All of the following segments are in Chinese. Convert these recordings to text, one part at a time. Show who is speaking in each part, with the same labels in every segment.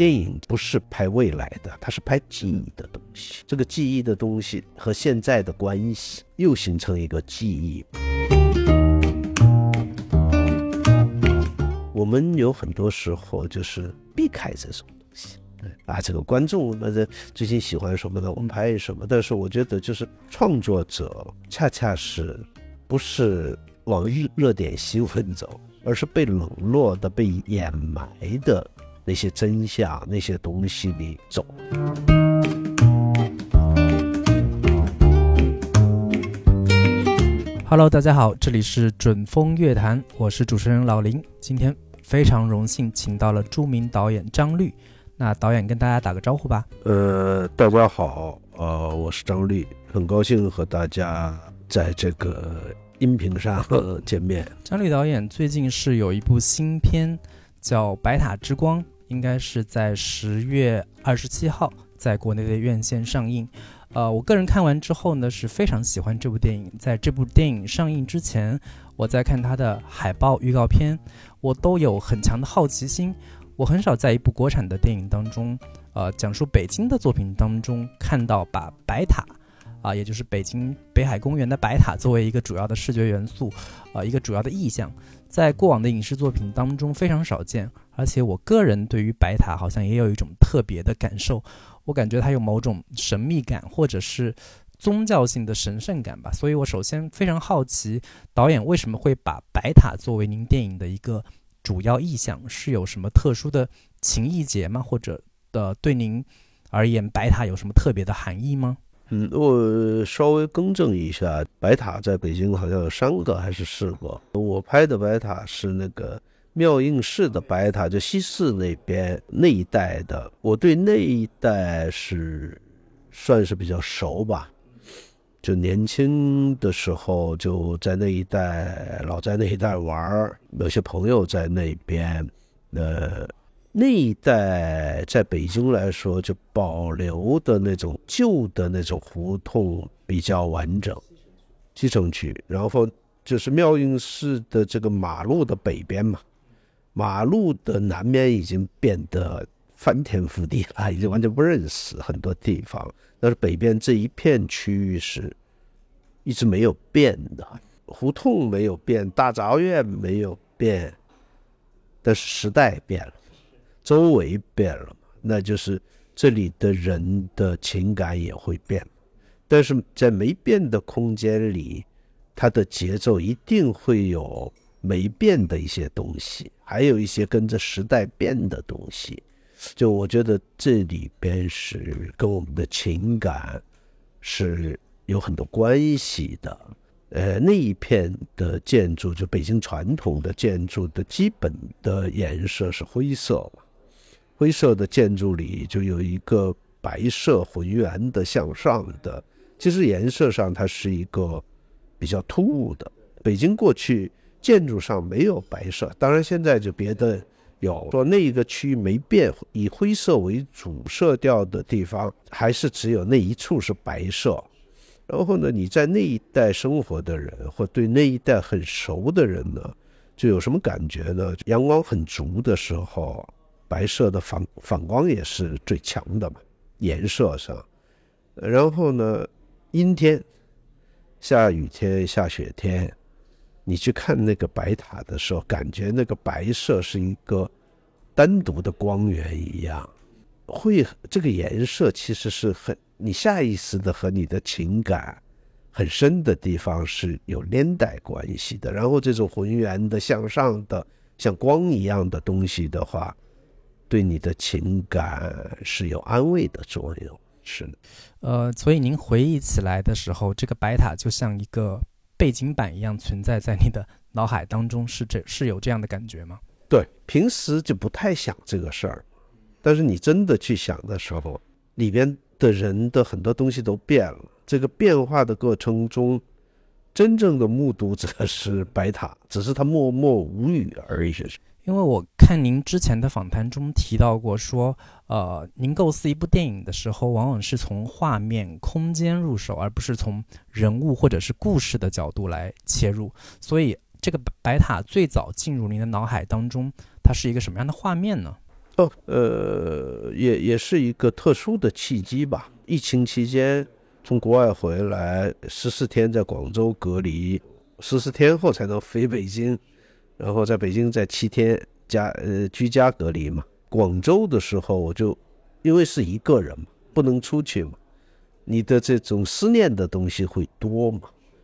Speaker 1: 电影不是拍未来的，它是拍记忆的东西。这个记忆的东西和现在的关系，又形成一个记忆。我们有很多时候就是避开这种东西。啊，这个观众那这最近喜欢什么的，我们拍什么。但是我觉得，就是创作者恰恰是不是往热热点新闻走，而是被冷落的、被掩埋的。那些真相，那些东西里走。
Speaker 2: Hello，大家好，这里是准风乐坛，我是主持人老林。今天非常荣幸请到了著名导演张律，那导演跟大家打个招呼吧。
Speaker 1: 呃，大家好，呃，我是张律，很高兴和大家在这个音频上见面。
Speaker 2: 张律导演最近是有一部新片。叫《白塔之光》，应该是在十月二十七号在国内的院线上映。呃，我个人看完之后呢，是非常喜欢这部电影。在这部电影上映之前，我在看它的海报、预告片，我都有很强的好奇心。我很少在一部国产的电影当中，呃，讲述北京的作品当中看到把白塔。啊，也就是北京北海公园的白塔作为一个主要的视觉元素，呃，一个主要的意象，在过往的影视作品当中非常少见。而且我个人对于白塔好像也有一种特别的感受，我感觉它有某种神秘感，或者是宗教性的神圣感吧。所以我首先非常好奇，导演为什么会把白塔作为您电影的一个主要意象？是有什么特殊的情谊节吗？或者的对您而言，白塔有什么特别的含义吗？
Speaker 1: 嗯，我稍微更正一下，白塔在北京好像有三个还是四个。我拍的白塔是那个妙应寺的白塔，就西四那边那一带的。我对那一带是算是比较熟吧，就年轻的时候就在那一带，老在那一带玩有些朋友在那边，呃。那一带在北京来说，就保留的那种旧的那种胡同比较完整，西城区。然后就是妙应寺的这个马路的北边嘛，马路的南边已经变得翻天覆地了，已经完全不认识很多地方。但是北边这一片区域是一直没有变的，胡同没有变，大杂院没有变，但是时代变了。周围变了嘛，那就是这里的人的情感也会变，但是在没变的空间里，它的节奏一定会有没变的一些东西，还有一些跟着时代变的东西。就我觉得这里边是跟我们的情感是有很多关系的。呃，那一片的建筑，就北京传统的建筑的基本的颜色是灰色嘛。灰色的建筑里就有一个白色浑圆的向上的，其实颜色上它是一个比较突兀的。北京过去建筑上没有白色，当然现在就别的有。说那一个区域没变，以灰色为主色调的地方，还是只有那一处是白色。然后呢，你在那一带生活的人，或对那一带很熟的人呢，就有什么感觉呢？阳光很足的时候。白色的反反光也是最强的嘛，颜色上。然后呢，阴天、下雨天、下雪天，你去看那个白塔的时候，感觉那个白色是一个单独的光源一样。会这个颜色其实是很你下意识的和你的情感很深的地方是有连带关系的。然后这种浑圆的向上的像光一样的东西的话。对你的情感是有安慰的作用，是的，
Speaker 2: 呃，所以您回忆起来的时候，这个白塔就像一个背景板一样存在在你的脑海当中，是这是有这样的感觉吗？
Speaker 1: 对，平时就不太想这个事儿，但是你真的去想的时候，里边的人的很多东西都变了。这个变化的过程中，真正的目睹者是白塔，只是他默默无语而已。
Speaker 2: 因为我看您之前的访谈中提到过，说，呃，您构思一部电影的时候，往往是从画面、空间入手，而不是从人物或者是故事的角度来切入。所以，这个白塔最早进入您的脑海当中，它是一个什么样的画面呢？
Speaker 1: 哦，呃，也也是一个特殊的契机吧。疫情期间从国外回来，十四天在广州隔离，十四天后才能飞北京，然后在北京在七天家呃居家隔离嘛。广州的时候我就因为是一个人嘛，不能出去嘛，你的这种思念的东西会多嘛。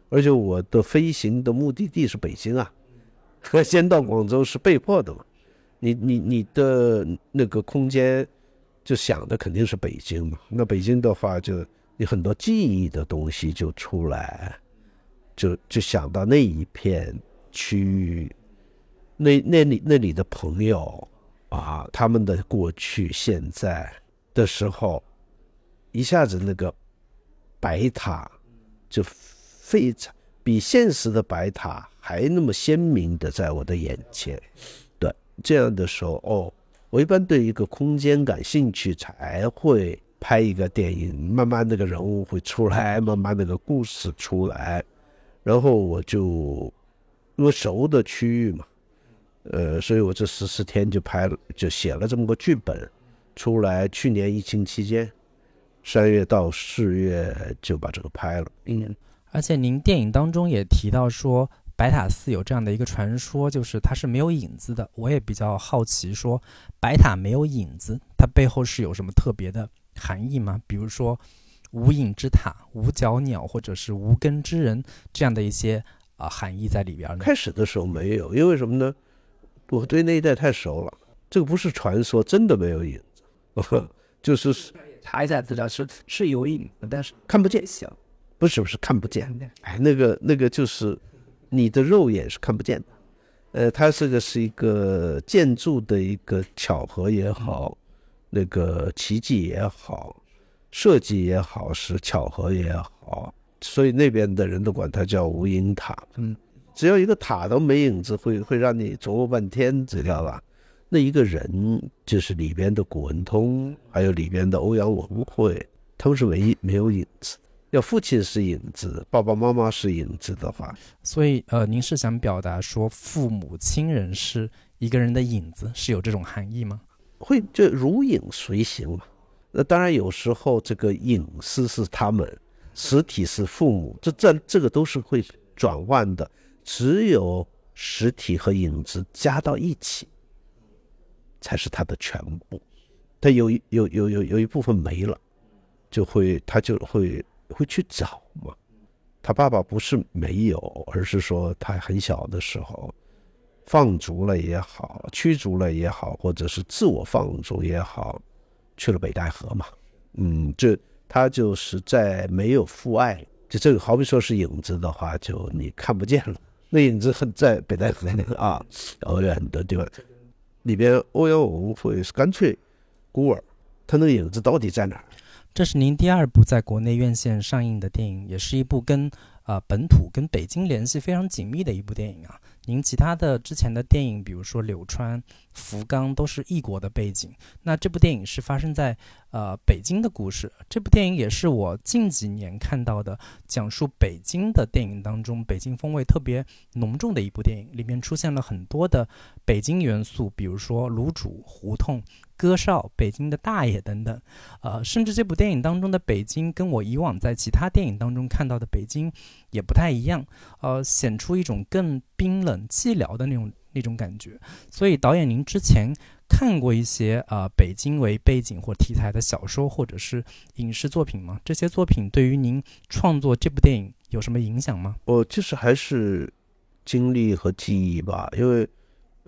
Speaker 1: 而且我的飞行的目的地是北京啊，先到广州是被迫的嘛。你你你的那个空间，就想的肯定是北京嘛。那北京的话，就你很多记忆的东西就出来，就就想到那一片区域，那那里那里的朋友啊，他们的过去现在的时候，一下子那个白塔就非常比现实的白塔还那么鲜明的在我的眼前。对这样的时候，哦，我一般对一个空间感兴趣，才会拍一个电影。慢慢那个人物会出来，慢慢那个故事出来，然后我就因为熟的区域嘛，呃，所以我这十四天就拍了，就写了这么个剧本出来。去年疫情期间，三月到四月就把这个拍了。
Speaker 2: 嗯，而且您电影当中也提到说。白塔寺有这样的一个传说，就是它是没有影子的。我也比较好奇，说白塔没有影子，它背后是有什么特别的含义吗？比如说无影之塔、无脚鸟，或者是无根之人这样的一些啊含义在里边呢？
Speaker 1: 开始的时候没有，因为什么呢？我对那一带太熟了。这个不是传说，真的没有影子，就是
Speaker 3: 查一下资料是是有影子，但是
Speaker 1: 看不见。不是不是看不见。哎，那个那个就是。你的肉眼是看不见的，呃，它这个是一个建筑的一个巧合也好，那个奇迹也好，设计也好，是巧合也好，所以那边的人都管它叫无影塔。嗯，只要一个塔都没影子，会会让你琢磨半天，知道吧？那一个人就是里边的古文通，还有里边的欧阳文会，他们是唯一没有影子。要父亲是影子，爸爸妈妈是影子的话，
Speaker 2: 所以呃，您是想表达说父母亲人是一个人的影子，是有这种含义吗？
Speaker 1: 会就如影随形嘛。那当然有时候这个影子是他们，实体是父母，这这这个都是会转换的。只有实体和影子加到一起，才是他的全部。他有有有有有一部分没了，就会他就会。会去找嘛？他爸爸不是没有，而是说他很小的时候放逐了也好，驱逐了也好，或者是自我放逐也好，去了北戴河嘛。嗯，这他就是在没有父爱，就这个好比说是影子的话，就你看不见了。那影子很在北戴河那个啊，遥远的地方。里边欧阳文会是干脆孤儿，他那个影子到底在哪儿？
Speaker 2: 这是您第二部在国内院线上映的电影，也是一部跟啊本土、跟北京联系非常紧密的一部电影啊。您其他的之前的电影，比如说柳川、福冈，都是异国的背景。那这部电影是发生在呃北京的故事。这部电影也是我近几年看到的讲述北京的电影当中，北京风味特别浓重的一部电影。里面出现了很多的北京元素，比如说卤煮、胡同。歌少、北京的大爷等等，呃，甚至这部电影当中的北京，跟我以往在其他电影当中看到的北京也不太一样，呃，显出一种更冰冷、寂寥的那种那种感觉。所以，导演，您之前看过一些呃北京为背景或题材的小说或者是影视作品吗？这些作品对于您创作这部电影有什么影响吗？
Speaker 1: 我其实还是经历和记忆吧，因为。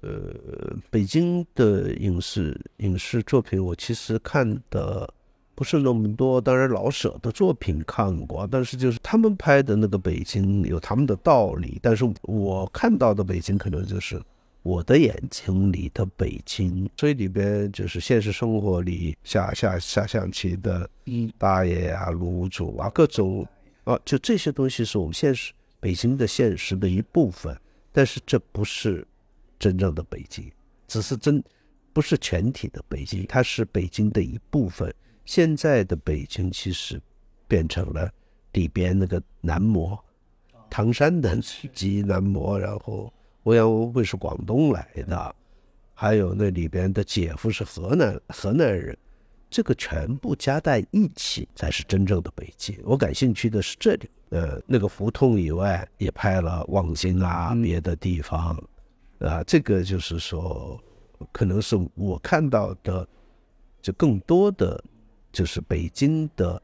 Speaker 1: 呃，北京的影视影视作品，我其实看的不是那么多。当然，老舍的作品看过，但是就是他们拍的那个北京有他们的道理。但是我看到的北京，可能就是我的眼睛里的北京。所以里边就是现实生活里下下下象棋的大爷啊、卤煮啊，各种啊，就这些东西是我们现实北京的现实的一部分。但是这不是。真正的北京，只是真，不是全体的北京，它是北京的一部分。现在的北京其实变成了里边那个南模，唐山的籍南模，然后欧阳文会是广东来的，还有那里边的姐夫是河南河南人，这个全部加在一起才是真正的北京。我感兴趣的是这里，呃，那个胡同以外也拍了望京啊，别的地方，啊，这个就是说，可能是我看到的，就更多的就是北京的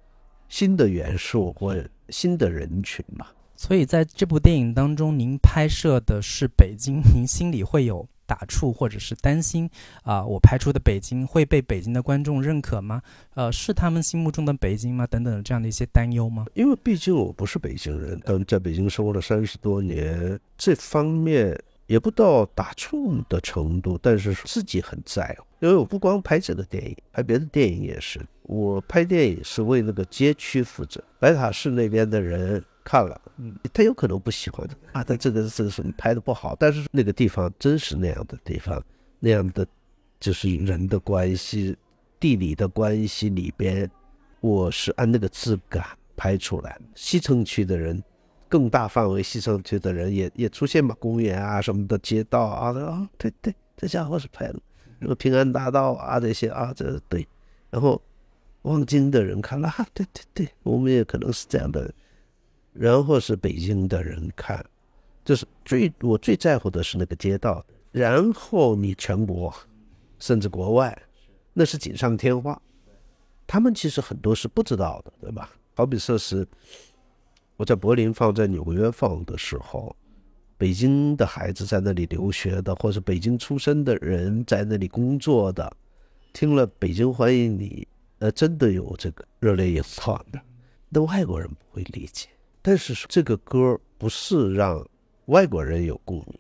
Speaker 1: 新的元素或新的人群嘛。
Speaker 2: 所以在这部电影当中，您拍摄的是北京，您心里会有打怵或者是担心啊？我拍出的北京会被北京的观众认可吗？呃，是他们心目中的北京吗？等等这样的一些担忧吗？
Speaker 1: 因为毕竟我不是北京人，但在北京生活了三十多年，这方面也不到打怵的程度，但是自己很在乎。因为我不光拍这个电影，拍别的电影也是。我拍电影是为那个街区负责，白塔寺那边的人。看了，嗯，他有可能不喜欢的啊，他这个这个是拍的不好，但是那个地方真是那样的地方，那样的就是人的关系、地理的关系里边，我是按那个质感拍出来。西城区的人，更大范围吸上去的人也也出现嘛，公园啊什么的街道啊，啊，对对，这家伙是拍了，那个平安大道啊这些啊，这对，然后望京的人看了，啊，对对对，我们也可能是这样的。然后是北京的人看，就是最我最在乎的是那个街道。然后你全国，甚至国外，那是锦上添花。他们其实很多是不知道的，对吧？好比说是我在柏林放，在纽约放的时候，北京的孩子在那里留学的，或者北京出生的人在那里工作的，听了《北京欢迎你》，呃，真的有这个热泪盈眶的。那外国人不会理解。但是这个歌不是让外国人有共鸣，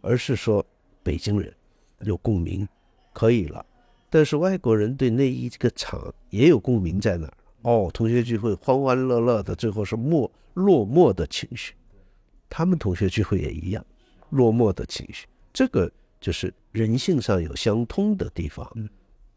Speaker 1: 而是说北京人有共鸣，可以了。但是外国人对那一个场也有共鸣在哪儿？哦，同学聚会欢欢乐乐的，最后是落落寞的情绪。他们同学聚会也一样，落寞的情绪。这个就是人性上有相通的地方，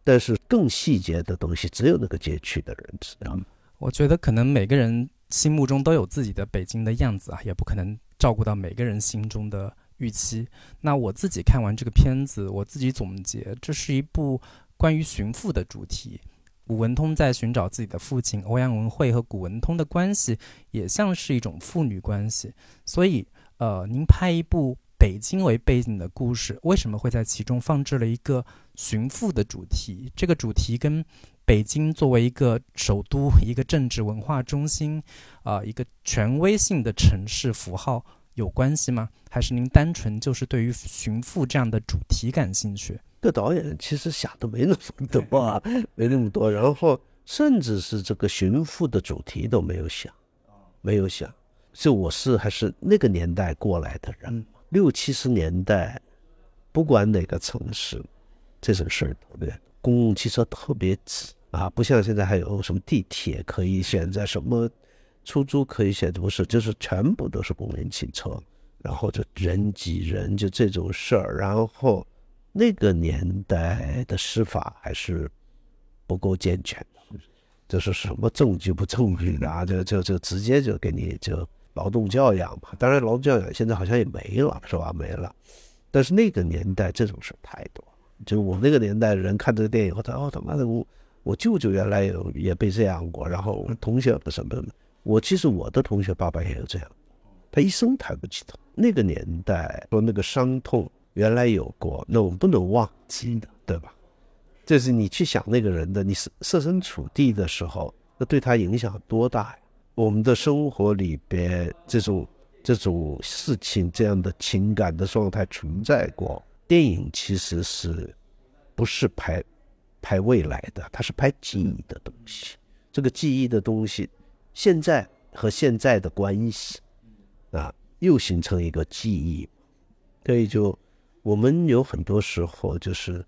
Speaker 1: 但是更细节的东西只有那个街区的人知道。
Speaker 2: 我觉得可能每个人。心目中都有自己的北京的样子啊，也不可能照顾到每个人心中的预期。那我自己看完这个片子，我自己总结，这是一部关于寻父的主题。古文通在寻找自己的父亲，欧阳文慧和古文通的关系也像是一种父女关系。所以，呃，您拍一部北京为背景的故事，为什么会在其中放置了一个寻父的主题？这个主题跟。北京作为一个首都、一个政治文化中心，啊，一个权威性的城市符号有关系吗？还是您单纯就是对于寻父这样的主题感兴趣？
Speaker 1: 这导演其实想的没那么多啊，没那么多，然后甚至是这个寻父的主题都没有想，没有想。就我是还是那个年代过来的人，六七十年代，不管哪个城市，这种事儿对不对？公共汽车特别挤啊，不像现在还有什么地铁可以选择，什么出租可以选择，不是，就是全部都是公共汽车，然后就人挤人，就这种事儿。然后那个年代的司法还是不够健全的，就是什么证据不证据的啊，就就就直接就给你就劳动教养嘛。当然，劳动教养现在好像也没了，是吧？没了。但是那个年代这种事太多。就我那个年代的人看这个电影，我操，哦他妈的，我我舅舅原来有也被这样过，然后同学不什么什么，我其实我的同学爸爸也有这样，他一生抬不起头。那个年代说那个伤痛原来有过，那我们不能忘记的，对吧？这是你去想那个人的，你设设身处地的时候，那对他影响多大呀？我们的生活里边这种这种事情，这样的情感的状态存在过。电影其实是，不是拍拍未来的，它是拍记忆的东西。这个记忆的东西，现在和现在的关系，啊，又形成一个记忆。所以就我们有很多时候就是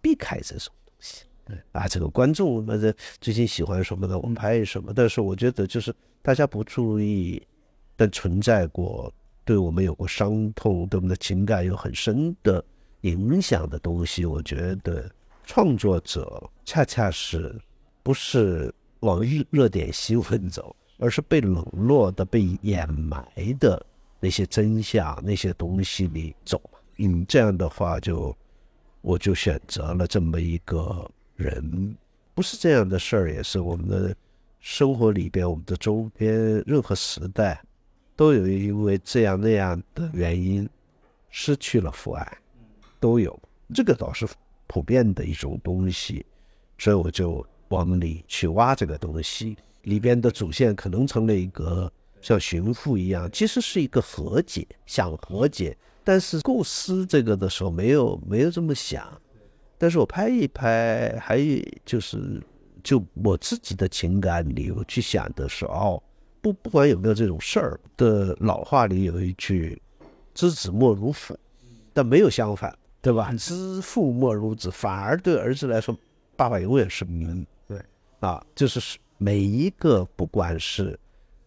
Speaker 1: 避开这种东西。对啊，这个观众们的最近喜欢什么的，我们拍什么。但是我觉得就是大家不注意，但存在过。对我们有过伤痛，对我们的情感有很深的影响的东西，我觉得创作者恰恰是不是往热热点新闻走，而是被冷落的、被掩埋的那些真相、那些东西里走嘛。嗯，这样的话就我就选择了这么一个人。不是这样的事儿，也是我们的生活里边，我们的周边任何时代都有因为这样那样的原因失去了父爱，都有。这个倒是普遍的一种东西，所以我就往里去挖这个东西。里边的主线可能成了一个像寻父一样，其实是一个和解，想和解。但是构思这个的时候没有没有这么想，但是我拍一拍，还就是就我自己的情感里，我去想的是哦，不不管有没有这种事儿的老话里有一句“知子莫如父”，但没有相反，对吧？“知父莫如子”，反而对儿子来说，爸爸永远是您。
Speaker 3: 对，
Speaker 1: 啊，就是每一个不管是。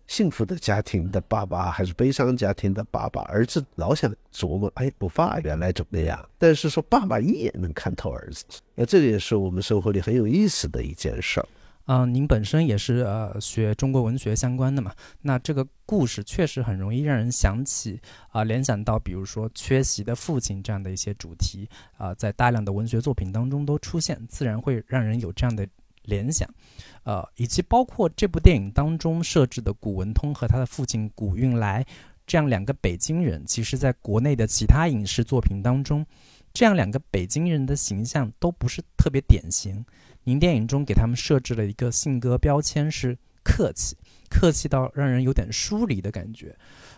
Speaker 1: 幸福的家庭的爸爸还是悲伤家庭的爸爸，儿子老想琢磨，哎，我爸原来怎么样？但是说爸爸一眼能看透儿子，那这个也是我们生活里很有意思的一件事儿。
Speaker 2: 嗯，您本身也是呃学中国文学相关的嘛，那这个故事确实很容易让人想起啊，联想到比如说缺席的父亲这样的一些主题啊，在大量的文学作品当中都出现，自然会让人有这样的。联想，呃，以及包括这部电影当中设置的古文通和他的父亲古运来这样两个北京人，其实在国内的其他影视作品当中，这样两个北京人的形象都不是特别典型。您电影中给他们设置了一个性格标签是客气，客气到让人有点疏离的感觉。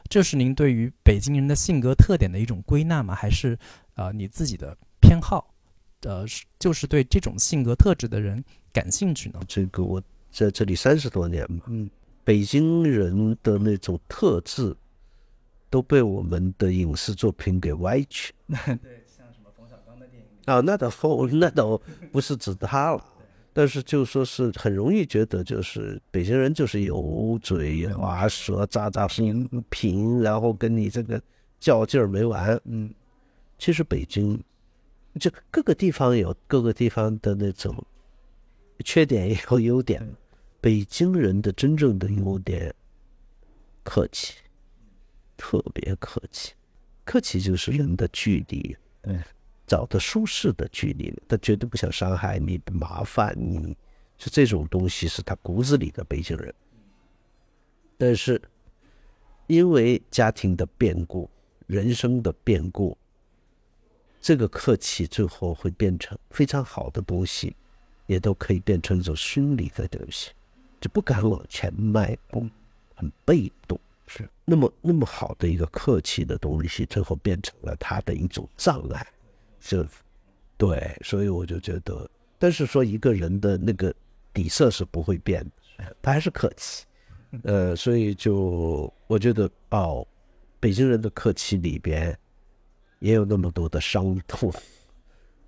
Speaker 2: 这是您对于北京人的性格特点的一种归纳吗？还是呃你自己的偏好？呃，就是对这种性格特质的人。感兴趣呢？
Speaker 1: 这个我在这里三十多年嘛，
Speaker 3: 嗯，
Speaker 1: 北京人的那种特质都被我们的影视作品给歪曲。
Speaker 2: 对，像什么冯小刚的电影啊，
Speaker 1: 那倒冯那倒不是指他了，但是就说是很容易觉得就是北京人就是油嘴滑舌、咋咋平，然后跟你这个较劲儿没完。
Speaker 3: 嗯，
Speaker 1: 其实北京就各个地方有各个地方的那种。缺点也有优点，北京人的真正的优点，客气，特别客气，客气就是人的距离，
Speaker 3: 对，
Speaker 1: 找的舒适的距离，他绝对不想伤害你、麻烦你，是这种东西是他骨子里的北京人。但是，因为家庭的变故、人生的变故，这个客气最后会变成非常好的东西。也都可以变成一种心理的东西，就不敢往前迈步，很被动。
Speaker 3: 是
Speaker 1: 那么那么好的一个客气的东西，最后变成了他的一种障碍。是，对，所以我就觉得，但是说一个人的那个底色是不会变的，他还是客气。呃，所以就我觉得哦，北京人的客气里边也有那么多的伤痛。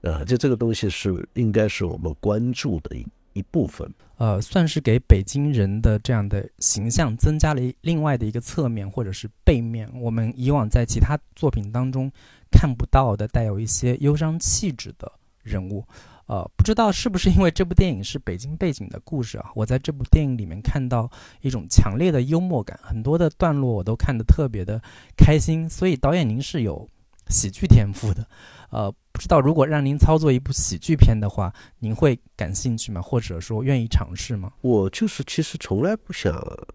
Speaker 1: 啊，就这个东西是应该是我们关注的一一部分，
Speaker 2: 呃，算是给北京人的这样的形象增加了另外的一个侧面或者是背面，我们以往在其他作品当中看不到的带有一些忧伤气质的人物，呃，不知道是不是因为这部电影是北京背景的故事啊，我在这部电影里面看到一种强烈的幽默感，很多的段落我都看得特别的开心，所以导演您是有喜剧天赋的。呃，不知道如果让您操作一部喜剧片的话，您会感兴趣吗？或者说愿意尝试吗？
Speaker 1: 我就是其实从来不想，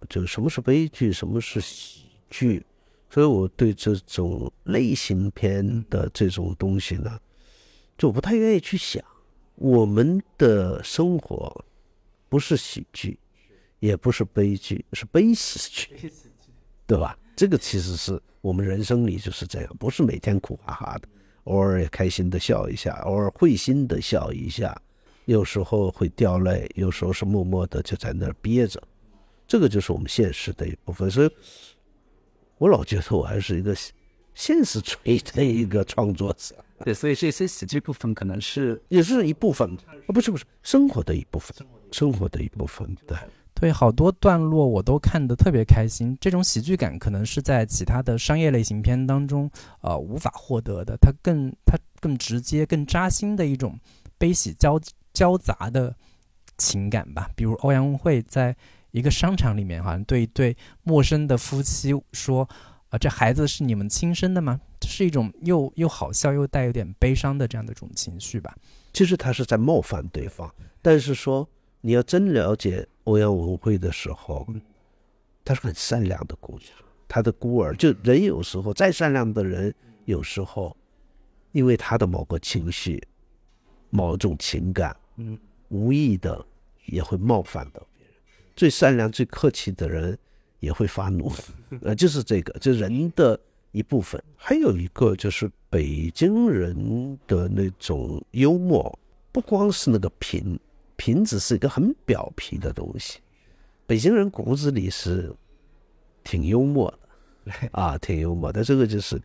Speaker 1: 就什么是悲剧，什么是喜剧，所以我对这种类型片的这种东西呢，就不太愿意去想。我们的生活不是喜剧，也不是悲剧，是悲喜剧，对吧？这个其实是我们人生里就是这样，不是每天苦哈哈的。偶尔也开心的笑一下，偶尔会心的笑一下，有时候会掉泪，有时候是默默的就在那儿憋着，这个就是我们现实的一部分。所以，我老觉得我还是一个现实主义的一个创作者。
Speaker 3: 对，所以这些喜剧部分可能是
Speaker 1: 也是一部分啊，不是不是生活的一部分，生活的一部分，对。
Speaker 2: 对，好多段落我都看得特别开心。这种喜剧感可能是在其他的商业类型片当中，呃，无法获得的。它更它更直接、更扎心的一种悲喜交交杂的情感吧。比如欧阳慧在一个商场里面，好像对一对陌生的夫妻说：“啊，这孩子是你们亲生的吗？”是一种又又好笑又带有点悲伤的这样的一种情绪吧。
Speaker 1: 其实他是在冒犯对方，但是说你要真了解欧阳文慧的时候，她是很善良的姑娘，她的孤儿。就人有时候再善良的人，有时候因为他的某个情绪、某种情感，
Speaker 3: 嗯，
Speaker 1: 无意的也会冒犯到别人。最善良、最客气的人也会发怒，呃，就是这个，就人的一部分。还有一个就是北京人的那种幽默，不光是那个贫，贫只是一个很表皮的东西。北京人骨子里是挺幽默的，啊，挺幽默的，这个就是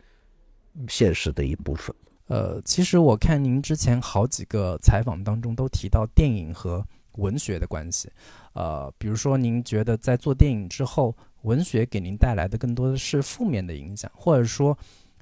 Speaker 1: 现实的一部分。
Speaker 2: 呃，其实我看您之前好几个采访当中都提到电影和文学的关系，呃，比如说您觉得在做电影之后，文学给您带来的更多的是负面的影响，或者说，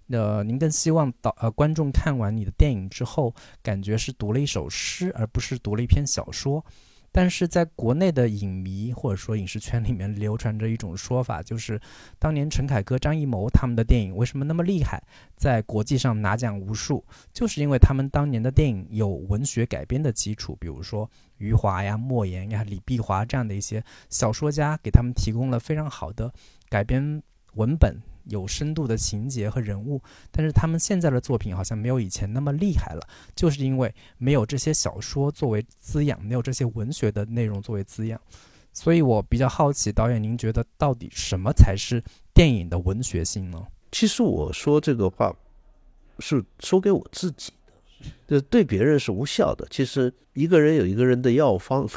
Speaker 2: 呃，您更希望导呃观众看完你的电影之后，感觉是读了一首诗，而不是读了一篇小说。但是在国内的影迷或者说影视圈里面流传着一种说法，就是当年陈凯歌、张艺谋他们的电影为什么那么厉害，在国际上拿奖无数，就是因为他们当年的电影有文学改编的基础，比如说余华呀、莫言呀、李碧华这样的一些小说家，给他们提供了非常好的改编文本。有深度的情节和人物，但是他们现在的作品好像没有以前那么厉害了，就是因为没有这些小说作为滋养，没有这些文学的内容作为滋养。所以我比较好奇，导演您觉得到底什么才是电影的文学性呢？
Speaker 1: 其实我说这个话是说给我自己的，就对别人是无效的。其实一个人有一个人的药方，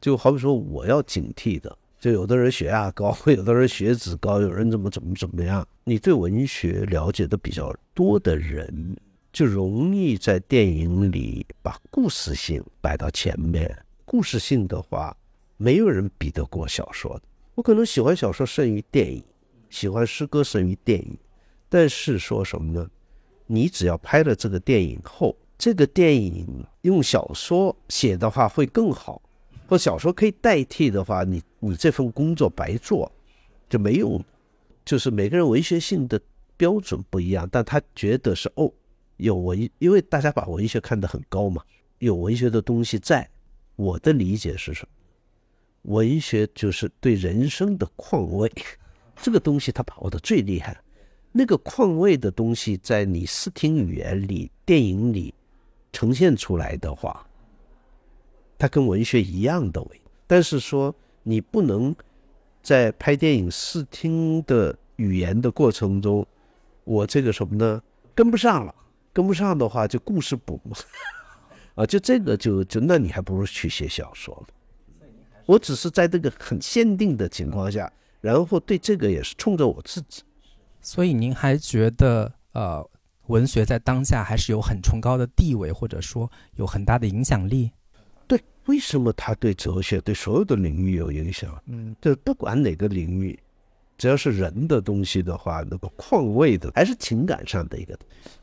Speaker 1: 就好比说我要警惕的。就有的人血压高，有的人血脂高，有人怎么怎么怎么样。你对文学了解的比较多的人，就容易在电影里把故事性摆到前面。故事性的话，没有人比得过小说的。我可能喜欢小说胜于电影，喜欢诗歌胜于电影。但是说什么呢？你只要拍了这个电影后，这个电影用小说写的话会更好。或小说可以代替的话，你你这份工作白做，就没用。就是每个人文学性的标准不一样，但他觉得是哦，有文，因为大家把文学看得很高嘛，有文学的东西在。我的理解是什么？文学就是对人生的况味，这个东西他把握的最厉害。那个况味的东西，在你视听语言里、电影里呈现出来的话。它跟文学一样的，但是说你不能在拍电影视听的语言的过程中，我这个什么呢？跟不上了，跟不上的话就故事补嘛 啊，就这个就就那你还不如去写小说了。我只是在这个很限定的情况下，然后对这个也是冲着我自己。
Speaker 2: 所以您还觉得呃，文学在当下还是有很崇高的地位，或者说有很大的影响力？
Speaker 1: 为什么他对哲学、对所有的领域有影响？
Speaker 3: 嗯，
Speaker 1: 就不管哪个领域，只要是人的东西的话，那个况味的还是情感上的一个。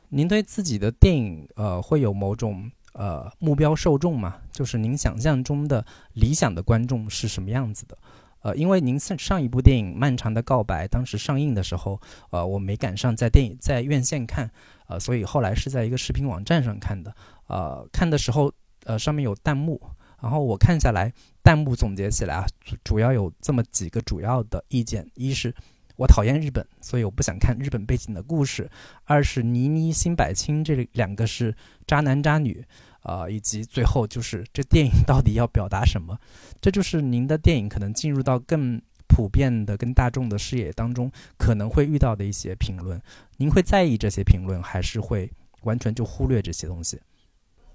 Speaker 2: 您对自己的电影，呃，会有某种呃目标受众吗？就是您想象中的理想的观众是什么样子的？呃，因为您上上一部电影《漫长的告白》当时上映的时候，呃，我没赶上在电影在院线看，呃，所以后来是在一个视频网站上看的。呃，看的时候，呃，上面有弹幕。然后我看下来，弹幕总结起来啊，主要有这么几个主要的意见：一是我讨厌日本，所以我不想看日本背景的故事；二是倪妮、辛柏青这两个是渣男渣女，啊，以及最后就是这电影到底要表达什么？这就是您的电影可能进入到更普遍的、跟大众的视野当中可能会遇到的一些评论。您会在意这些评论，还是会完全就忽略这些东西？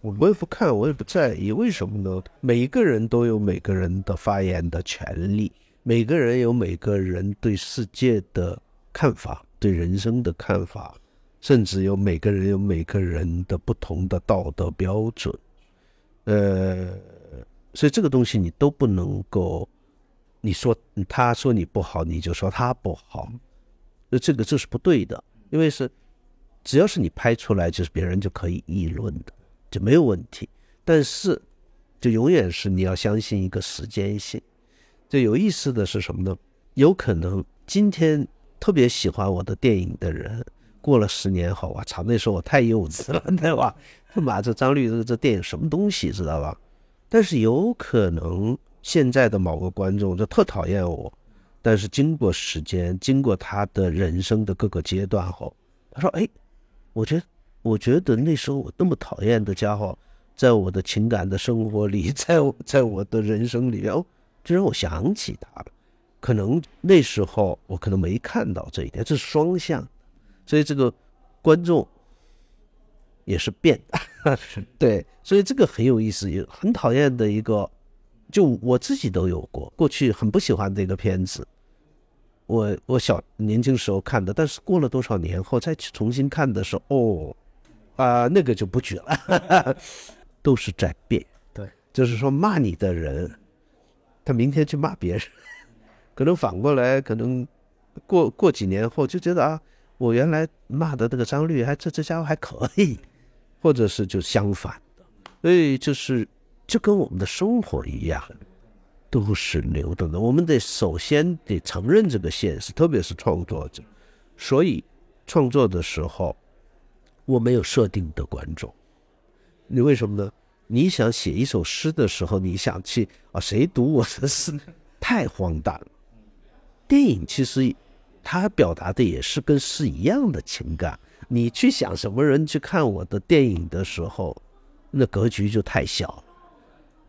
Speaker 1: 我我也不看，我也不在意，为什么呢？每个人都有每个人的发言的权利，每个人有每个人对世界的看法，对人生的看法，甚至有每个人有每个人的不同的道德标准。呃，所以这个东西你都不能够，你说他说你不好，你就说他不好，那这个这是不对的，因为是只要是你拍出来，就是别人就可以议论的。就没有问题，但是，就永远是你要相信一个时间性。就有意思的是什么呢？有可能今天特别喜欢我的电影的人，过了十年后，我操，那时候我太幼稚了，对吧？他妈这张律这这电影什么东西，知道吧？但是有可能现在的某个观众就特讨厌我，但是经过时间，经过他的人生的各个阶段后，他说：“哎，我觉得，我觉得那时候我那么讨厌的家伙，在我的情感的生活里，在我在我的人生里面，哦，就让我想起他了。可能那时候我可能没看到这一点，这是双向，所以这个观众也是变的，对，所以这个很有意思，也很讨厌的一个，就我自己都有过，过去很不喜欢这个片子。我我小年轻时候看的，但是过了多少年后再去重新看的时候，哦，啊，那个就不举了，都是在变。
Speaker 3: 对，
Speaker 1: 就是说骂你的人，他明天去骂别人，可能反过来，可能过过几年后就觉得啊，我原来骂的那个张律，还这这家伙还可以，或者是就相反的，所以就是就跟我们的生活一样。都是流动的，我们得首先得承认这个现实，特别是创作者。所以创作的时候，我没有设定的观众。你为什么呢？你想写一首诗的时候，你想去啊，谁读我的诗？太荒诞了。电影其实它表达的也是跟诗一样的情感。你去想什么人去看我的电影的时候，那格局就太小了。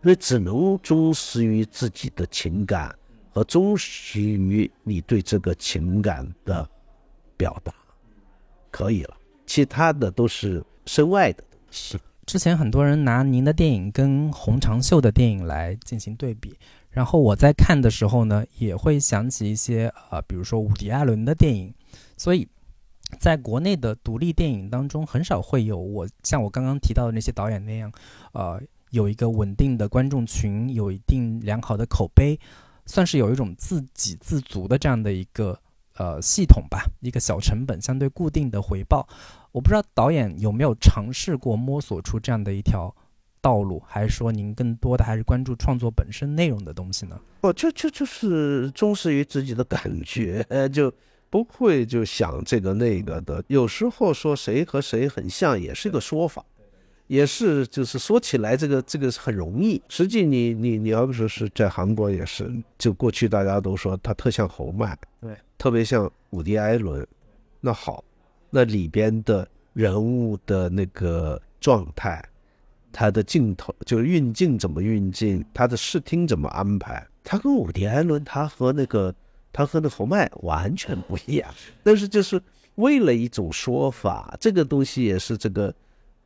Speaker 1: 所以只能忠实于自己的情感和忠实于你对这个情感的表达，可以了。其他的都是身外的东西。
Speaker 2: 之前很多人拿您的电影跟洪长秀的电影来进行对比，然后我在看的时候呢，也会想起一些呃，比如说伍迪·艾伦的电影。所以，在国内的独立电影当中，很少会有我像我刚刚提到的那些导演那样，呃。有一个稳定的观众群，有一定良好的口碑，算是有一种自给自足的这样的一个呃系统吧，一个小成本、相对固定的回报。我不知道导演有没有尝试过摸索出这样的一条道路，还是说您更多的还是关注创作本身内容的东西呢？
Speaker 1: 哦，就就就是忠实于自己的感觉，呃，就不会就想这个那个的。有时候说谁和谁很像，也是一个说法。也是，就是说起来，这个这个很容易。实际你你你要不说是在韩国也是，就过去大家都说他特像侯麦，
Speaker 3: 对，
Speaker 1: 特别像伍迪·艾伦。那好，那里边的人物的那个状态，他的镜头就是运镜怎么运镜，他的视听怎么安排，他跟伍迪·艾伦，他和那个他和那侯麦完全不一样。但是就是为了一种说法，这个东西也是这个。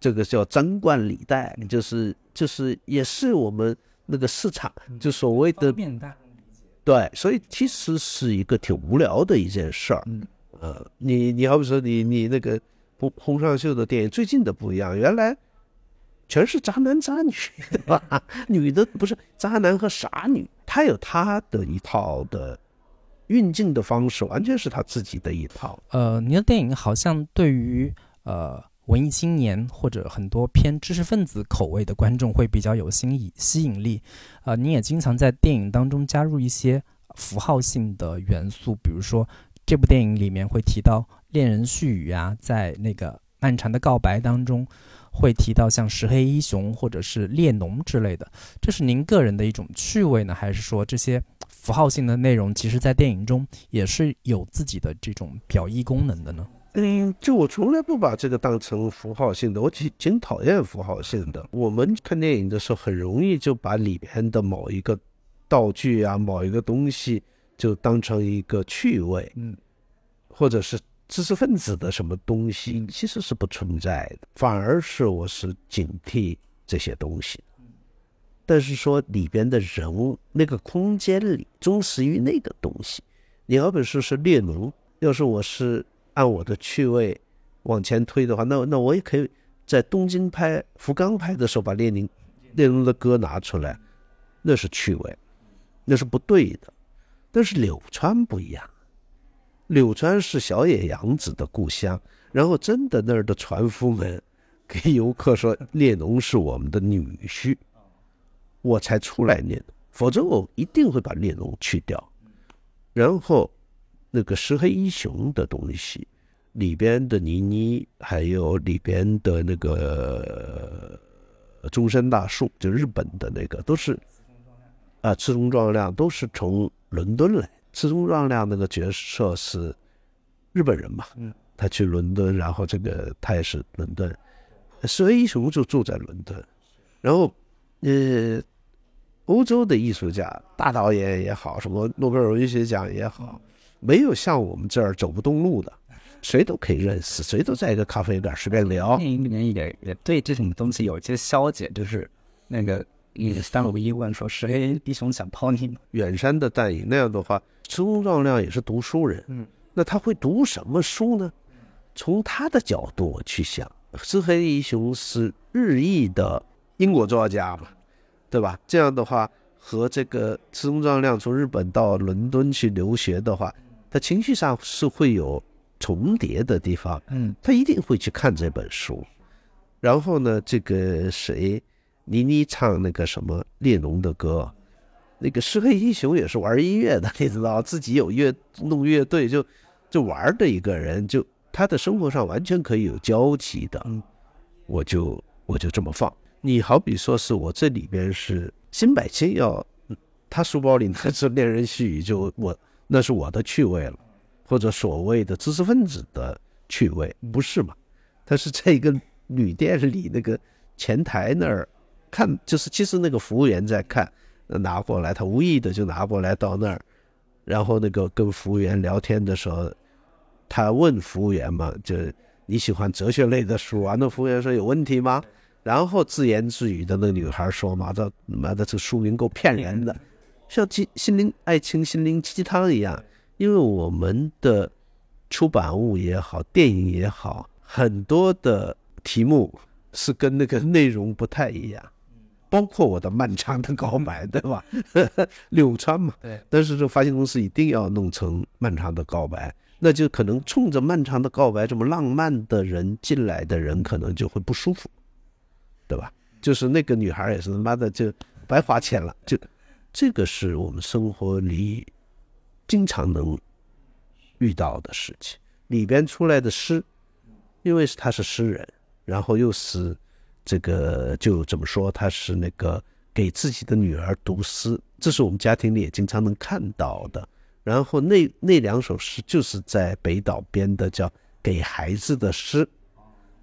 Speaker 1: 这个叫张冠李戴，就是就是也是我们那个市场，就所谓的对，所以其实是一个挺无聊的一件事儿。嗯，呃，你你好比说你你那个洪洪尚秀的电影，最近的不一样，原来全是渣男渣女，对吧？女的不是渣男和傻女，他有他的一套的运镜的方式，完全是他自己的一套。
Speaker 2: 呃，你的电影好像对于呃。文艺青年或者很多偏知识分子口味的观众会比较有吸引吸引力，呃，您也经常在电影当中加入一些符号性的元素，比如说这部电影里面会提到恋人絮语啊，在那个漫长的告白当中会提到像石黑一雄或者是列侬之类的，这是您个人的一种趣味呢，还是说这些符号性的内容其实在电影中也是有自己的这种表意功能的呢？
Speaker 1: 嗯，就我从来不把这个当成符号性的，我挺挺讨厌符号性的。我们看电影的时候，很容易就把里边的某一个道具啊、某一个东西，就当成一个趣味，嗯，或者是知识分子的什么东西，其实是不存在的。反而是我是警惕这些东西。但是说里边的人物，那个空间里忠实于那个东西。你要本说是列侬，要是我是。按我的趣味往前推的话，那那我也可以在东京拍福冈拍的时候把列宁列侬的歌拿出来，那是趣味，那是不对的。但是柳川不一样，柳川是小野洋子的故乡，然后真的那儿的船夫们给游客说列侬是我们的女婿，我才出来念，否则我一定会把列侬去掉，然后。那个石黑一雄的东西，里边的倪妮，还有里边的那个呃中山大树，就日本的那个，都是啊，赤松壮亮都是从伦敦来。赤松壮亮那个角色是日本人嘛，
Speaker 3: 嗯，
Speaker 1: 他去伦敦，然后这个他也是伦敦，石黑一雄就住在伦敦，然后呃，欧洲的艺术家、大导演也好，什么诺贝尔文学奖也好，没有像我们这儿走不动路的，谁都可以认识，谁都在一个咖啡馆随便聊。
Speaker 3: 电影里面也也对这种东西有一些消解，就是那个嗯，三五一问说是黑一雄想泡你吗？
Speaker 1: 远山的淡影那样的话，赤松壮亮也是读书人，
Speaker 3: 嗯，
Speaker 1: 那他会读什么书呢？从他的角度去想，石黑一雄是日裔的英国作家嘛，对吧？这样的话，和这个赤松壮亮从日本到伦敦去留学的话，他情绪上是会有重叠的地方，
Speaker 3: 嗯
Speaker 1: 他一定会去看这本书。然后呢，这个谁，倪妮唱那个什么列侬的歌，那个石黑英雄也是玩音乐的，你知道，自己有乐弄乐队就就玩的一个人，就他的生活上完全可以有交集的。
Speaker 3: 嗯，
Speaker 1: 我就我就这么放。你好比说是我这里边是辛柏青要，嗯他书包里拿着恋人絮语，就我那是我的趣味了，或者所谓的知识分子的趣味，不是嘛？他是在一个旅店里那个前台那儿看，就是其实那个服务员在看，拿过来，他无意的就拿过来到那儿，然后那个跟服务员聊天的时候，他问服务员嘛，就你喜欢哲学类的书啊？那服务员说有问题吗？然后自言自语的那个女孩说嘛，这妈的这书名够骗人的，像鸡心灵爱情心灵鸡汤一样，因为我们的出版物也好，电影也好，很多的题目是跟那个内容不太一样，包括我的漫长的告白，对吧？柳川嘛，
Speaker 3: 对。
Speaker 1: 但是这发行公司一定要弄成漫长的告白，那就可能冲着漫长的告白这么浪漫的人进来的人，可能就会不舒服，对吧？就是那个女孩也是他妈的就白花钱了，就这个是我们生活里经常能遇到的事情。里边出来的诗，因为是他是诗人，然后又是这个就怎么说，他是那个给自己的女儿读诗，这是我们家庭里也经常能看到的。然后那那两首诗就是在北岛编的，叫《给孩子的诗》，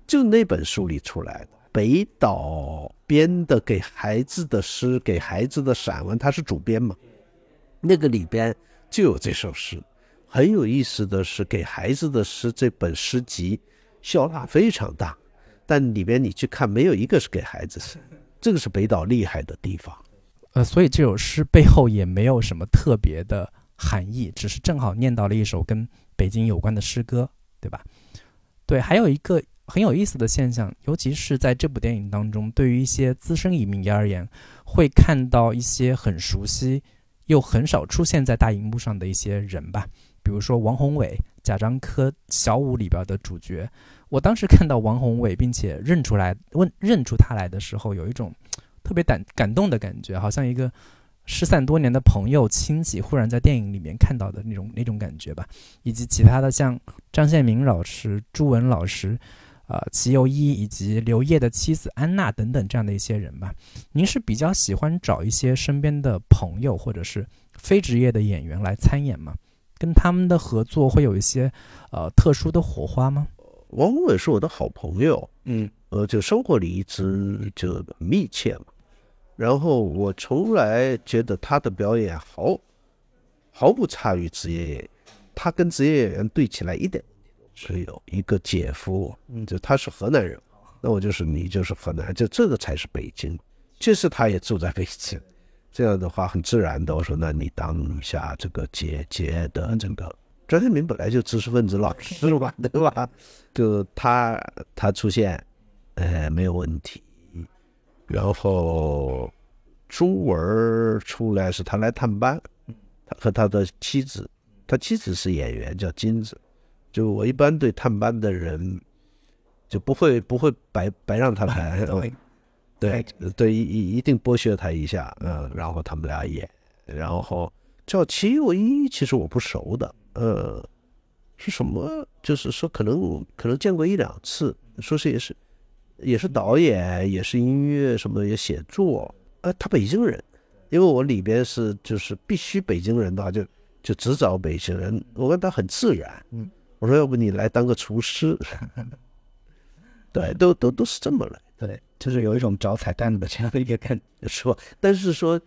Speaker 1: 就那本书里出来的。北岛编的《给孩子的诗》，给孩子的散文，他是主编嘛？那个里边就有这首诗。很有意思的是，《给孩子的诗》这本诗集销量非常大，但里边你去看，没有一个是给孩子诗。这个是北岛厉害的地方。
Speaker 2: 呃，所以这首诗背后也没有什么特别的含义，只是正好念到了一首跟北京有关的诗歌，对吧？对，还有一个很有意思的现象，尤其是在这部电影当中，对于一些资深影迷而言，会看到一些很熟悉又很少出现在大荧幕上的一些人吧，比如说王宏伟、贾樟柯《小五》里边的主角。我当时看到王宏伟，并且认出来问认出他来的时候，有一种特别感感动的感觉，好像一个失散多年的朋友亲戚忽然在电影里面看到的那种那种感觉吧。以及其他的像张献民老师、朱文老师、呃齐佑一以及刘烨的妻子安娜等等这样的一些人吧。您是比较喜欢找一些身边的朋友或者是非职业的演员来参演吗？跟他们的合作会有一些呃特殊的火花吗？
Speaker 1: 王宏伟是我的好朋友，
Speaker 3: 嗯
Speaker 1: 呃，就生活里一直就很密切嘛。然后我从来觉得他的表演毫毫不差于职业演员，他跟职业演员对起来一点问题都没有。一个姐夫，
Speaker 3: 嗯
Speaker 1: 就他是河南人，那我就是你就是河南，就这个才是北京。其实他也住在北京，这样的话很自然的，我说那你当一下这个姐姐的这个。张天明本来就知识分子老师嘛，对吧？就他他出现，呃，没有问题。然后朱文出来是他来探班，他和他的妻子，他妻子是演员，叫金子。就我一般对探班的人，就不会不会白白让他来，呃对对，一一一定剥削他一下，嗯，然后他们俩演，然后叫齐佑一，其实我不熟的，呃，是什么？就是说可能可能见过一两次，说是也是也是导演，也是音乐什么也写作。呃，他北京人，因为我里边是就是必须北京人的话，就就只找北京人。我跟他很自然，
Speaker 3: 嗯，
Speaker 1: 我说要不你来当个厨师，对，都都都是这么来。
Speaker 3: 对，就是有一种找彩蛋的这样的一个感觉，
Speaker 1: 是吧？但是说，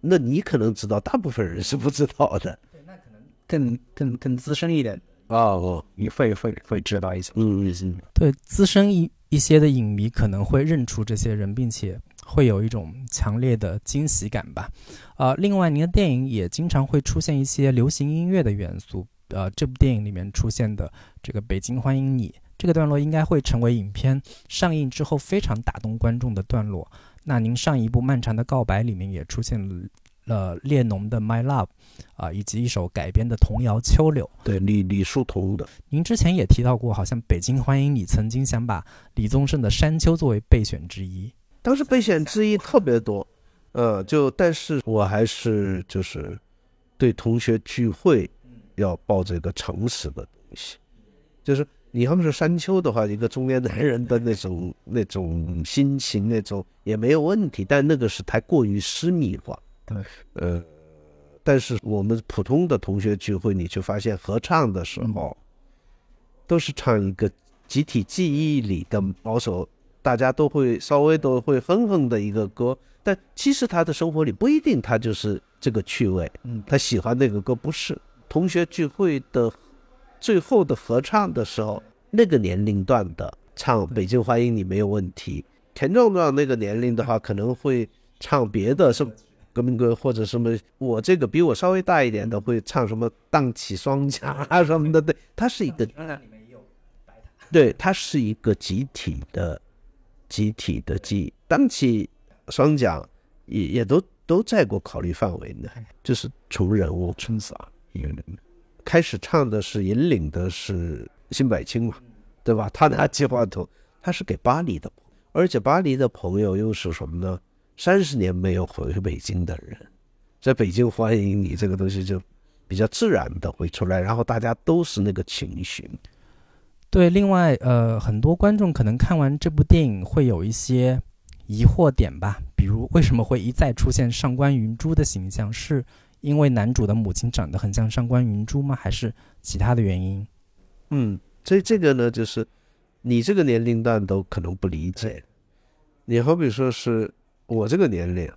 Speaker 1: 那你可能知道，大部分人是不知道的对，那可能
Speaker 3: 更更更资深一点，
Speaker 1: 啊。哦，
Speaker 3: 你会会会知道一些。
Speaker 1: 嗯嗯嗯，
Speaker 2: 对资深一一些的影迷可能会认出这些人，并且会有一种强烈的惊喜感吧。呃，另外，您的电影也经常会出现一些流行音乐的元素。呃，这部电影里面出现的这个“北京欢迎你”这个段落，应该会成为影片上映之后非常打动观众的段落。那您上一部《漫长的告白》里面也出现了了列侬的《My Love》，啊、以及一首改编的童谣《秋柳》。
Speaker 1: 对，李李叔同的。
Speaker 2: 您之前也提到过，好像《北京欢迎你》曾经想把李宗盛的《山丘》作为备选之一。
Speaker 1: 当时备选之一特别多，呃，就但是我还是就是对同学聚会要抱着一个诚实的东西，就是你要是山丘的话，一个中年男人的那种 那种心情那种也没有问题，但那个是太过于私密化。
Speaker 3: 对，
Speaker 1: 呃，但是我们普通的同学聚会，你就发现合唱的时候，都是唱一个集体记忆里的某首大家都会稍微都会哼哼的一个歌，但其实他的生活里不一定他就是这个趣味，
Speaker 3: 嗯。
Speaker 1: 他喜欢那个歌不是。同学聚会的最后的合唱的时候，那个年龄段的唱《北京欢迎你》没有问题，田壮壮那个年龄的话可能会唱别的什么革命歌或者什么，我这个比我稍微大一点的会唱什么荡起双桨啊什么的，对，它是一个对，它是一个集体的、集体的记忆。荡起双桨也也都都在过考虑范围内，就是从人物
Speaker 3: 春洒，
Speaker 1: 开始唱的是引领的是辛柏青嘛，对吧？他拿计划图，他是给巴黎的，而且巴黎的朋友又是什么呢？三十年没有回北京的人，在北京欢迎你这个东西就比较自然的会出来，然后大家都是那个情绪。
Speaker 2: 对，另外，呃，很多观众可能看完这部电影会有一些疑惑点吧，比如为什么会一再出现上官云珠的形象？是因为男主的母亲长得很像上官云珠吗？还是其他的原因？
Speaker 1: 嗯，所以这个呢，就是你这个年龄段都可能不理解。你好比说是我这个年龄，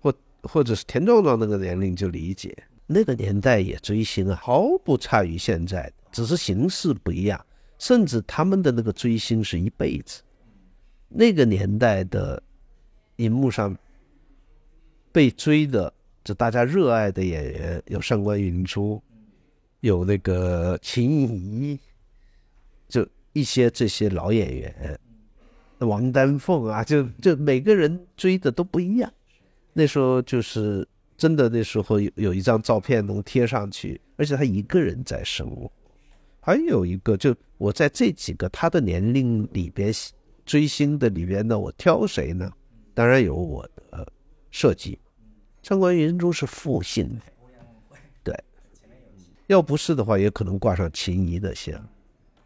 Speaker 1: 或或者是田壮壮那个年龄就理解，那个年代也追星啊，毫不差于现在，只是形式不一样，甚至他们的那个追星是一辈子。那个年代的荧幕上被追的，就大家热爱的演员有上官云珠，有那个秦怡，就一些这些老演员，王丹凤啊，就就每个人追的都不一样。那时候就是真的，那时候有有一张照片能贴上去，而且他一个人在生活。还有一个，就我在这几个他的年龄里边追星的里边呢，我挑谁呢？当然有我的设计。上官云珠是复姓，对，要不是的话，也可能挂上秦怡的姓，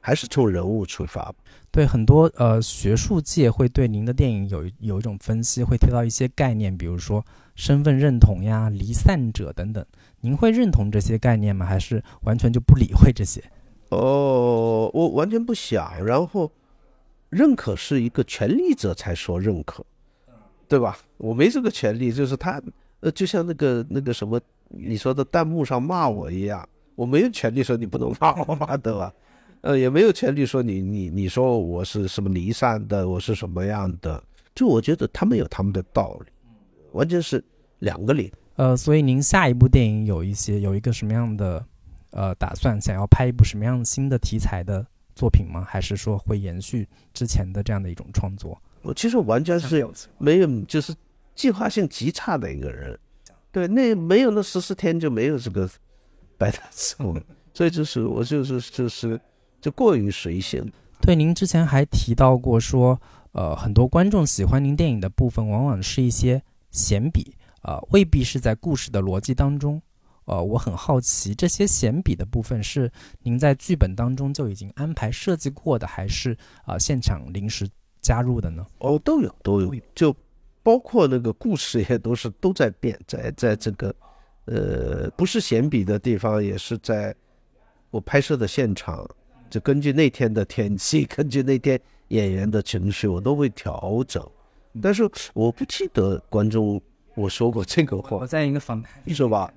Speaker 1: 还是从人物出发吧。
Speaker 2: 对，很多呃学术界会对您的电影有有一种分析，会提到一些概念，比如说身份认同呀、离散者等等。您会认同这些概念吗？还是完全就不理会这些？
Speaker 1: 哦，我完全不想。然后，认可是一个权力者才说认可，对吧？我没这个权利，就是他，呃，就像那个那个什么你说的弹幕上骂我一样，我没有权利说你不能骂我嘛，对吧？呃，也没有权利说你你你说我是什么离散的，我是什么样的。就我觉得他们有他们的道理，完全是两个理。
Speaker 2: 呃，所以您下一部电影有一些有一个什么样的呃打算？想要拍一部什么样新的题材的作品吗？还是说会延续之前的这样的一种创作？
Speaker 1: 我其实完全是没有，就是计划性极差的一个人。对，那没有那十四天就没有这个白塔之梦，所以就是我就是就是就过于随性。
Speaker 2: 对，您之前还提到过说，呃，很多观众喜欢您电影的部分，往往是一些闲笔，呃，未必是在故事的逻辑当中，呃，我很好奇，这些闲笔的部分是您在剧本当中就已经安排设计过的，还是啊、现场临时加入的呢？
Speaker 1: 哦，都有都有，就包括那个故事也都是都在变，在在这个呃不是闲笔的地方，也是在我拍摄的现场，就根据那天的天气，根据那天演员的情绪，我都会调整。但是我不记得观众我说过这个话
Speaker 3: 我，在一个访谈
Speaker 1: 是吧？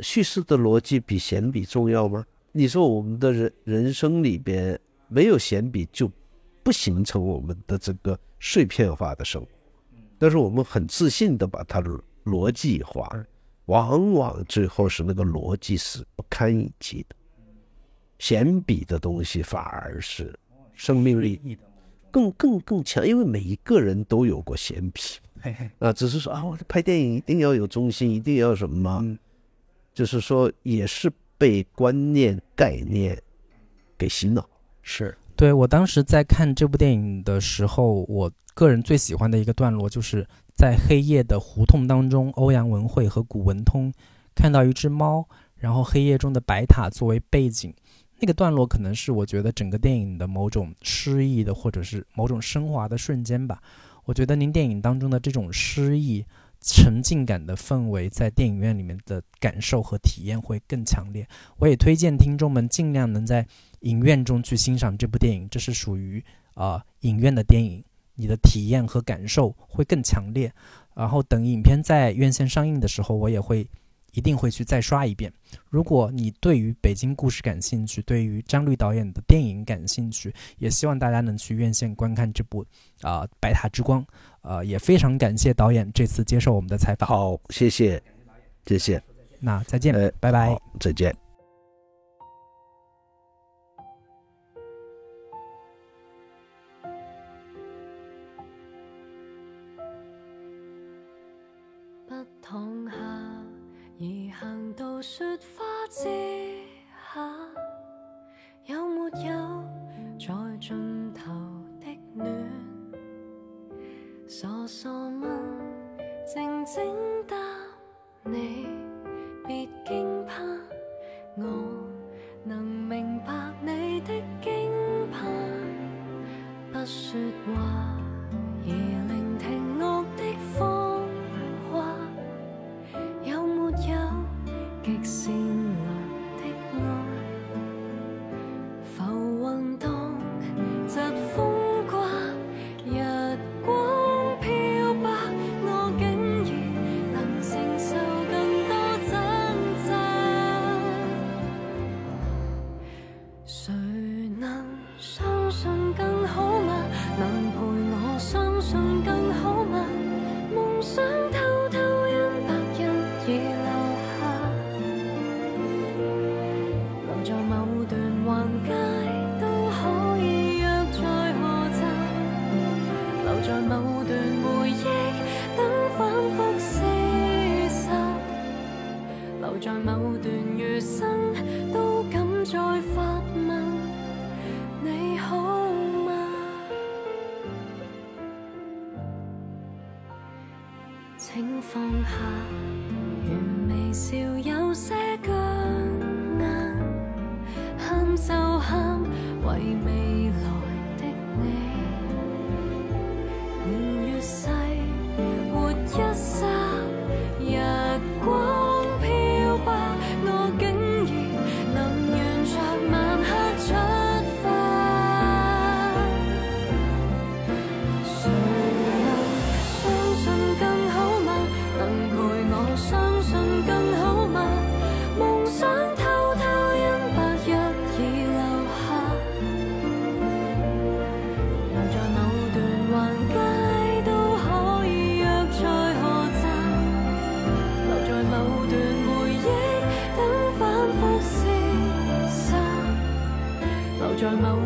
Speaker 1: 叙事的逻辑比闲笔重要吗？你说我们的人人生里边没有闲笔，就不形成我们的这个碎片化的生活。但是我们很自信的把它逻逻辑化，往往最后是那个逻辑是不堪一击的。闲笔的东西反而是生命力更更更强，因为每一个人都有过闲笔。
Speaker 3: 嘿嘿，
Speaker 1: 啊，只是说啊，我拍电影一定要有中心，一定要什么，
Speaker 3: 嗯
Speaker 1: 就是说也是被观念概念给洗脑。
Speaker 3: 是
Speaker 2: 对我当时在看这部电影的时候，我个人最喜欢的一个段落，就是在黑夜的胡同当中，欧阳文慧和古文通看到一只猫，然后黑夜中的白塔作为背景。那个段落可能是我觉得整个电影的某种诗意的，或者是某种升华的瞬间吧。我觉得您电影当中的这种诗意、沉浸感的氛围，在电影院里面的感受和体验会更强烈。我也推荐听众们尽量能在影院中去欣赏这部电影，这是属于啊、呃影院的电影，你的体验和感受会更强烈。然后等影片在院线上映的时候，我也会一定会去再刷一遍。如果你对于北京故事感兴趣，对于张律导演的电影感兴趣，也希望大家能去院线观看这部啊、白塔之光》。呃，也非常感谢导演这次接受我们的采访。，
Speaker 1: 好，谢谢，谢谢，
Speaker 2: 那再见，
Speaker 1: 呃
Speaker 2: 拜拜。
Speaker 1: 再见。
Speaker 4: 之下，有沒有在盡頭的暖？傻傻問，靜靜答你，別驚怕，我能明白你的驚怕，不說話，谁 your a.